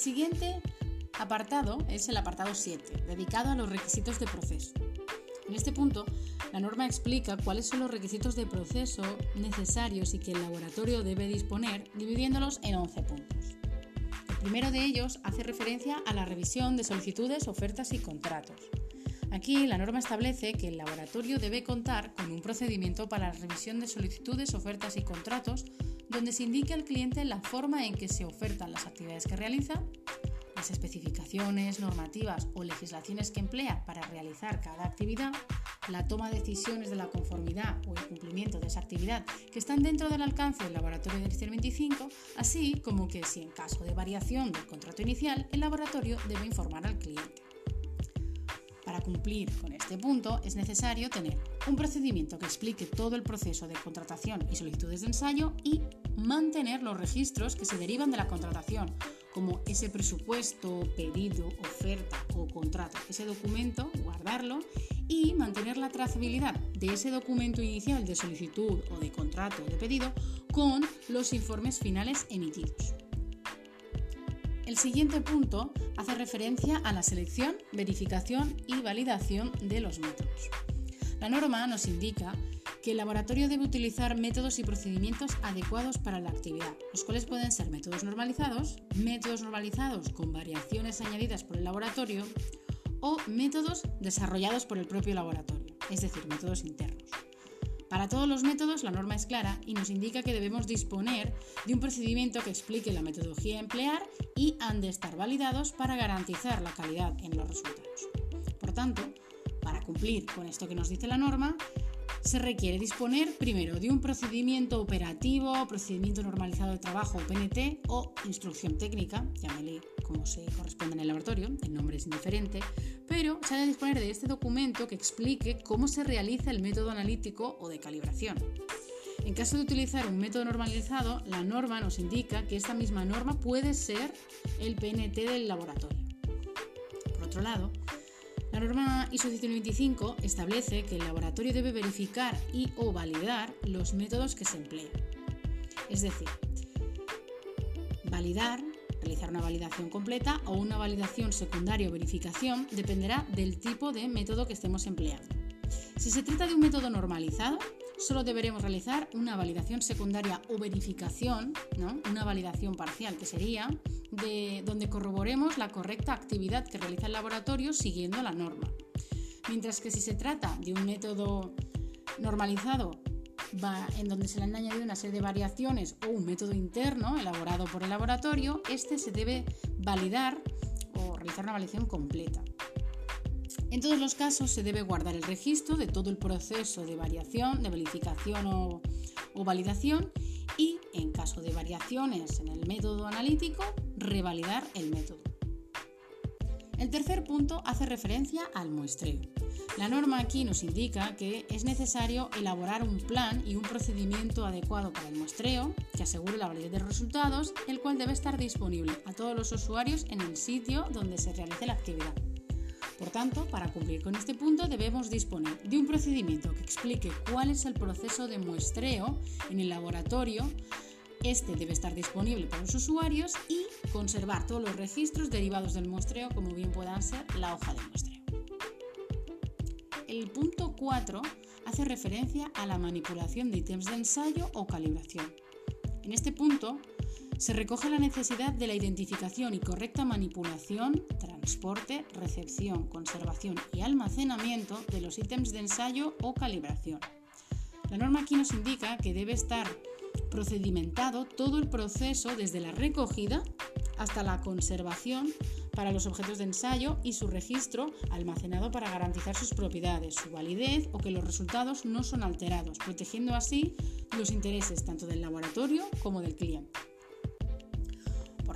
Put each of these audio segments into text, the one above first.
siguiente apartado es el apartado 7, dedicado a los requisitos de proceso. En este punto, la norma explica cuáles son los requisitos de proceso necesarios y que el laboratorio debe disponer, dividiéndolos en 11 puntos. El primero de ellos hace referencia a la revisión de solicitudes, ofertas y contratos. Aquí la norma establece que el laboratorio debe contar con un procedimiento para la revisión de solicitudes, ofertas y contratos donde se indique al cliente la forma en que se ofertan las actividades que realiza, las especificaciones, normativas o legislaciones que emplea para realizar cada actividad, la toma de decisiones de la conformidad o el cumplimiento de esa actividad que están dentro del alcance del laboratorio del ICER 25, así como que si en caso de variación del contrato inicial, el laboratorio debe informar al cliente. Para cumplir con este punto es necesario tener un procedimiento que explique todo el proceso de contratación y solicitudes de ensayo y mantener los registros que se derivan de la contratación, como ese presupuesto, pedido, oferta o contrato. Ese documento, guardarlo y mantener la trazabilidad de ese documento inicial de solicitud o de contrato o de pedido con los informes finales emitidos. El siguiente punto hace referencia a la selección, verificación y validación de los métodos. La norma nos indica que el laboratorio debe utilizar métodos y procedimientos adecuados para la actividad, los cuales pueden ser métodos normalizados, métodos normalizados con variaciones añadidas por el laboratorio o métodos desarrollados por el propio laboratorio, es decir, métodos internos. Para todos los métodos la norma es clara y nos indica que debemos disponer de un procedimiento que explique la metodología a emplear y han de estar validados para garantizar la calidad en los resultados. Por tanto, para cumplir con esto que nos dice la norma, se requiere disponer primero de un procedimiento operativo, procedimiento normalizado de trabajo o PNT o instrucción técnica, llámale como se corresponde en el laboratorio, el nombre es indiferente, pero se ha de disponer de este documento que explique cómo se realiza el método analítico o de calibración. En caso de utilizar un método normalizado, la norma nos indica que esta misma norma puede ser el PNT del laboratorio. Por otro lado, la norma ISO 19025 establece que el laboratorio debe verificar y o validar los métodos que se emplean. Es decir, validar, realizar una validación completa o una validación secundaria o verificación dependerá del tipo de método que estemos empleando. Si se trata de un método normalizado, solo deberemos realizar una validación secundaria o verificación, una validación parcial, que sería de donde corroboremos la correcta actividad que realiza el laboratorio siguiendo la norma. Mientras que si se trata de un método normalizado en donde se le han añadido una serie de variaciones o un método interno elaborado por el laboratorio, este se debe validar o realizar una validación completa. En todos los casos se debe guardar el registro de todo el proceso de variación, de verificación o validación y, en caso de variaciones en el método analítico, revalidar el método. El tercer punto hace referencia al muestreo. La norma aquí nos indica que es necesario elaborar un plan y un procedimiento adecuado para el muestreo que asegure la validez de los resultados, el cual debe estar disponible a todos los usuarios en el sitio donde se realice la actividad. Por tanto, para cumplir con este punto debemos disponer de un procedimiento que explique cuál es el proceso de muestreo en el laboratorio. Este debe estar disponible para los usuarios y conservar todos los registros derivados del muestreo, como bien puedan ser la hoja de muestreo. El punto 4 hace referencia a la manipulación de ítems de ensayo o calibración. En este punto se recoge la necesidad de la identificación y correcta manipulación, transporte, recepción, conservación y almacenamiento de los ítems de ensayo o calibración. La norma aquí nos indica que debe estar procedimentado todo el proceso desde la recogida hasta la conservación para los objetos de ensayo y su registro almacenado para garantizar sus propiedades, su validez o que los resultados no son alterados, protegiendo así los intereses tanto del laboratorio como del cliente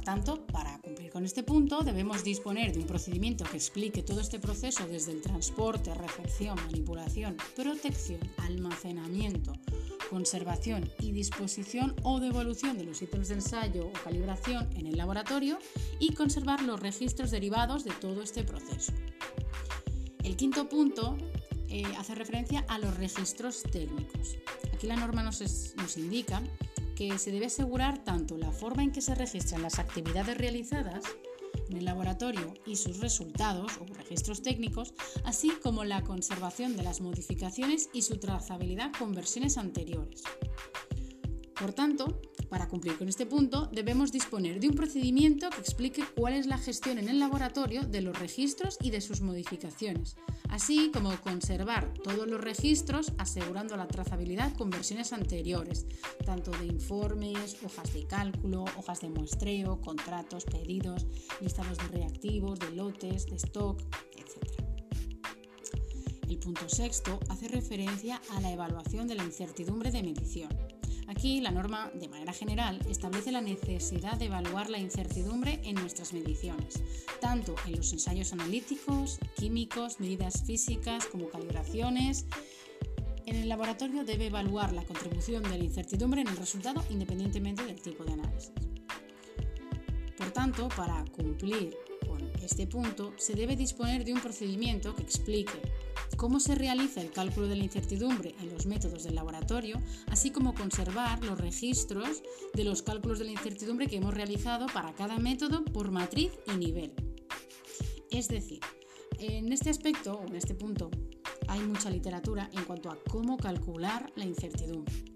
tanto, para cumplir con este punto, debemos disponer de un procedimiento que explique todo este proceso desde el transporte, recepción, manipulación, protección, almacenamiento, conservación y disposición o devolución de los ítems de ensayo o calibración en el laboratorio y conservar los registros derivados de todo este proceso. El quinto punto eh, hace referencia a los registros técnicos. Aquí la norma nos, nos indica que se debe asegurar tanto la forma en que se registran las actividades realizadas en el laboratorio y sus resultados o registros técnicos, así como la conservación de las modificaciones y su trazabilidad con versiones anteriores. Por tanto, para cumplir con este punto, debemos disponer de un procedimiento que explique cuál es la gestión en el laboratorio de los registros y de sus modificaciones, así como conservar todos los registros asegurando la trazabilidad con versiones anteriores, tanto de informes, hojas de cálculo, hojas de muestreo, contratos, pedidos, listados de reactivos, de lotes, de stock, etc. El punto sexto hace referencia a la evaluación de la incertidumbre de medición. La norma, de manera general, establece la necesidad de evaluar la incertidumbre en nuestras mediciones, tanto en los ensayos analíticos, químicos, medidas físicas como calibraciones. En el laboratorio debe evaluar la contribución de la incertidumbre en el resultado independientemente del tipo de análisis. Por tanto, para cumplir con este punto, se debe disponer de un procedimiento que explique cómo se realiza el cálculo de la incertidumbre en los métodos del laboratorio, así como conservar los registros de los cálculos de la incertidumbre que hemos realizado para cada método por matriz y nivel. Es decir, en este aspecto o en este punto hay mucha literatura en cuanto a cómo calcular la incertidumbre.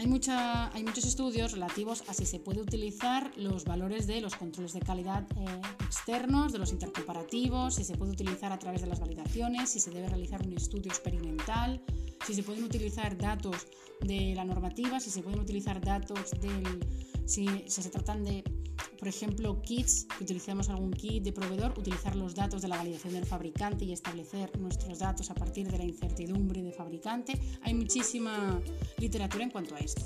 Hay, hay, muchos estudios relativos a si se puede utilizar los valores de los controles de calidad eh, externos, de los intercomparativos, si se puede utilizar a través de las validaciones, si se debe realizar un estudio experimental, si se pueden utilizar datos de la normativa, si se pueden utilizar datos del... si se tratan de por ejemplo, kits, que utilizamos algún kit de proveedor, utilizar los datos de la validación del fabricante y establecer nuestros datos a partir de la incertidumbre de fabricante. Hay muchísima literatura en cuanto a esto.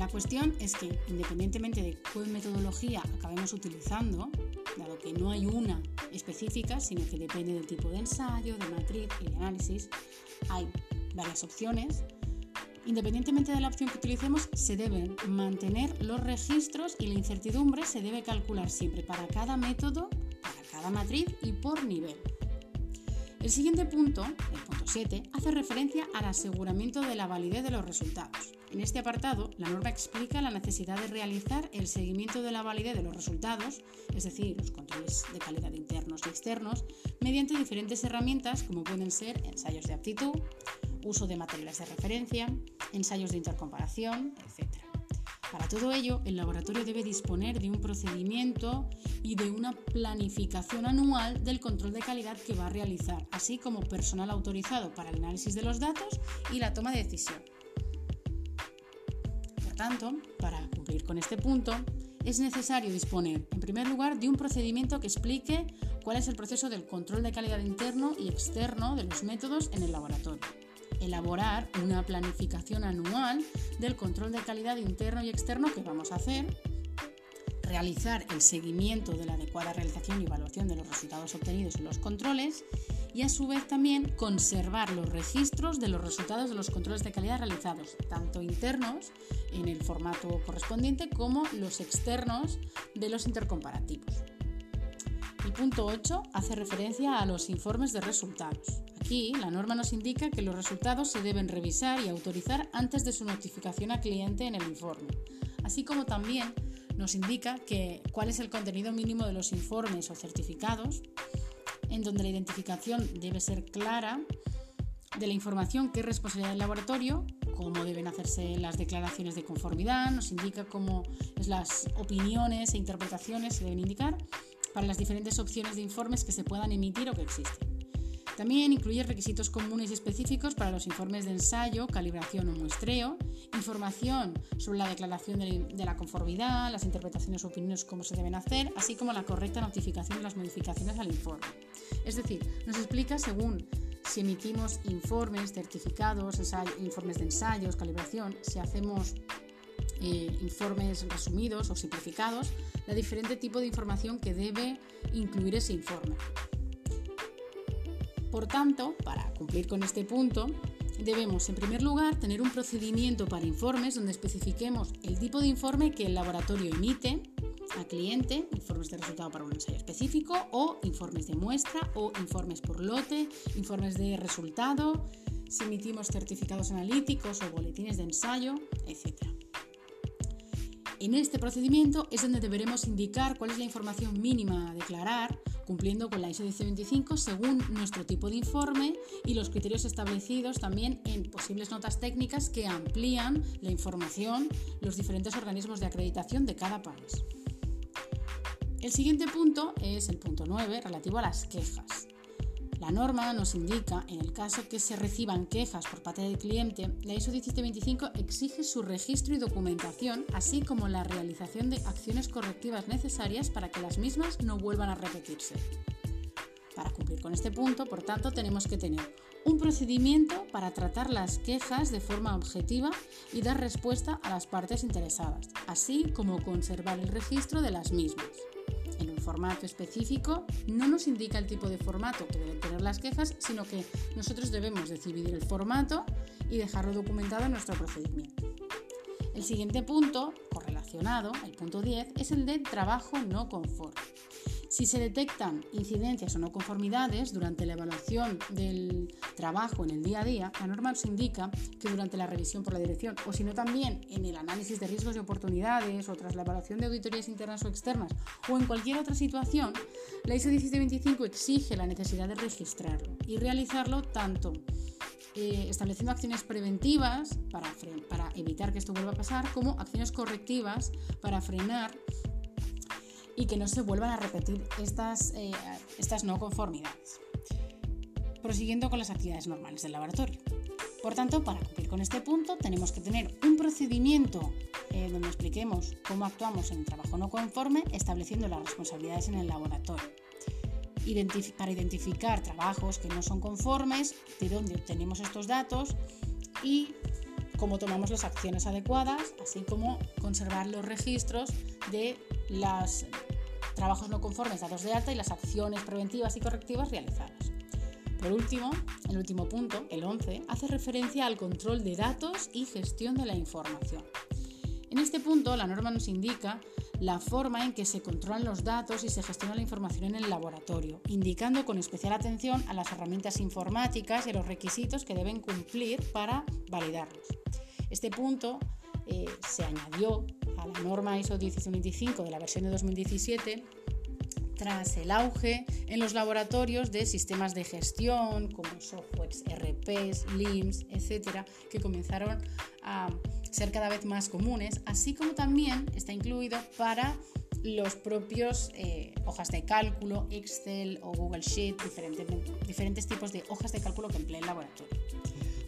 La cuestión es que, independientemente de qué metodología acabemos utilizando, dado que no hay una específica, sino que depende del tipo de ensayo, de matriz y de análisis, hay varias opciones Independientemente de la opción que utilicemos, se deben mantener los registros y la incertidumbre se debe calcular siempre para cada método, para cada matriz y por nivel. El siguiente punto, el punto 7, hace referencia al aseguramiento de la validez de los resultados. En este apartado, la norma explica la necesidad de realizar el seguimiento de la validez de los resultados, es decir, los controles de calidad internos y externos, mediante diferentes herramientas como pueden ser ensayos de aptitud, uso de materiales de referencia, ensayos de intercomparación, etc. Para todo ello, el laboratorio debe disponer de un procedimiento y de una planificación anual del control de calidad que va a realizar, así como personal autorizado para el análisis de los datos y la toma de decisión. Por tanto, para cumplir con este punto, es necesario disponer, en primer lugar, de un procedimiento que explique cuál es el proceso del control de calidad interno y externo de los métodos en el laboratorio elaborar una planificación anual del control de calidad interno y externo que vamos a hacer, realizar el seguimiento de la adecuada realización y evaluación de los resultados obtenidos en los controles y a su vez también conservar los registros de los resultados de los controles de calidad realizados, tanto internos en el formato correspondiente como los externos de los intercomparativos. El punto 8 hace referencia a los informes de resultados. Aquí la norma nos indica que los resultados se deben revisar y autorizar antes de su notificación al cliente en el informe, así como también nos indica que, cuál es el contenido mínimo de los informes o certificados, en donde la identificación debe ser clara de la información que es responsabilidad del laboratorio, cómo deben hacerse las declaraciones de conformidad, nos indica cómo las opiniones e interpretaciones se deben indicar para las diferentes opciones de informes que se puedan emitir o que existen. También incluye requisitos comunes y específicos para los informes de ensayo, calibración o muestreo, información sobre la declaración de la conformidad, las interpretaciones o opiniones, cómo se deben hacer, así como la correcta notificación de las modificaciones al informe. Es decir, nos explica según si emitimos informes, certificados, informes de ensayos, calibración, si hacemos eh, informes resumidos o simplificados, la diferente tipo de información que debe incluir ese informe. Por tanto, para cumplir con este punto, debemos en primer lugar tener un procedimiento para informes donde especifiquemos el tipo de informe que el laboratorio emite al cliente, informes de resultado para un ensayo específico o informes de muestra o informes por lote, informes de resultado, si emitimos certificados analíticos o boletines de ensayo, etc. En este procedimiento es donde deberemos indicar cuál es la información mínima a declarar, cumpliendo con la ISO 17025 según nuestro tipo de informe y los criterios establecidos también en posibles notas técnicas que amplían la información los diferentes organismos de acreditación de cada país. El siguiente punto es el punto 9, relativo a las quejas. La norma nos indica, en el caso que se reciban quejas por parte del cliente, la ISO 1725 exige su registro y documentación, así como la realización de acciones correctivas necesarias para que las mismas no vuelvan a repetirse. Para cumplir con este punto, por tanto, tenemos que tener un procedimiento para tratar las quejas de forma objetiva y dar respuesta a las partes interesadas, así como conservar el registro de las mismas formato específico, no nos indica el tipo de formato que deben tener las quejas, sino que nosotros debemos decidir el formato y dejarlo documentado en nuestro procedimiento. El siguiente punto, correlacionado, el punto 10, es el de trabajo no conforme. Si se detectan incidencias o no conformidades durante la evaluación del trabajo en el día a día, la norma nos indica que durante la revisión por la dirección o si no también en el análisis de riesgos y oportunidades o tras la evaluación de auditorías internas o externas o en cualquier otra situación, la ISO 1725 exige la necesidad de registrarlo y realizarlo tanto eh, estableciendo acciones preventivas para, para evitar que esto vuelva a pasar, como acciones correctivas para frenar y que no se vuelvan a repetir estas, eh, estas no conformidades. Prosiguiendo con las actividades normales del laboratorio. Por tanto, para cumplir con este punto tenemos que tener un procedimiento eh, donde expliquemos cómo actuamos en el trabajo no conforme, estableciendo las responsabilidades en el laboratorio. para identificar trabajos que no son conformes, de dónde obtenemos estos datos y cómo tomamos las acciones adecuadas, así como conservar los registros de los trabajos no conformes dados de alta y las acciones preventivas y correctivas realizadas. Por último, el último punto, el 11, hace referencia al control de datos y gestión de la información. En este punto, la norma nos indica la forma en que se controlan los datos y se gestiona la información en el laboratorio, indicando con especial atención a las herramientas informáticas y los requisitos que deben cumplir para validarlos. Este punto eh, se añadió a la norma ISO 17025 de la versión de 2017 tras el auge en los laboratorios de sistemas de gestión como softwares RPs, LIMS, etcétera, que comenzaron a ser cada vez más comunes, así como también está incluido para los propios eh, hojas de cálculo, Excel o Google Sheet, diferentes tipos de hojas de cálculo que emplea el laboratorio.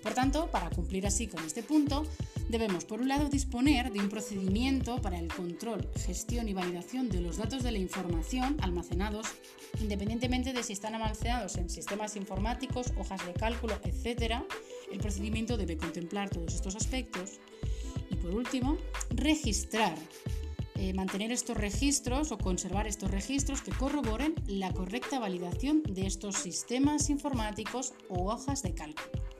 Por tanto, para cumplir así con este punto, debemos, por un lado, disponer de un procedimiento para el control, gestión y validación de los datos de la información almacenados, independientemente de si están almacenados en sistemas informáticos, hojas de cálculo, etc. El procedimiento debe contemplar todos estos aspectos. Y por último, registrar eh, mantener estos registros o conservar estos registros que corroboren la correcta validación de estos sistemas informáticos o hojas de cálculo.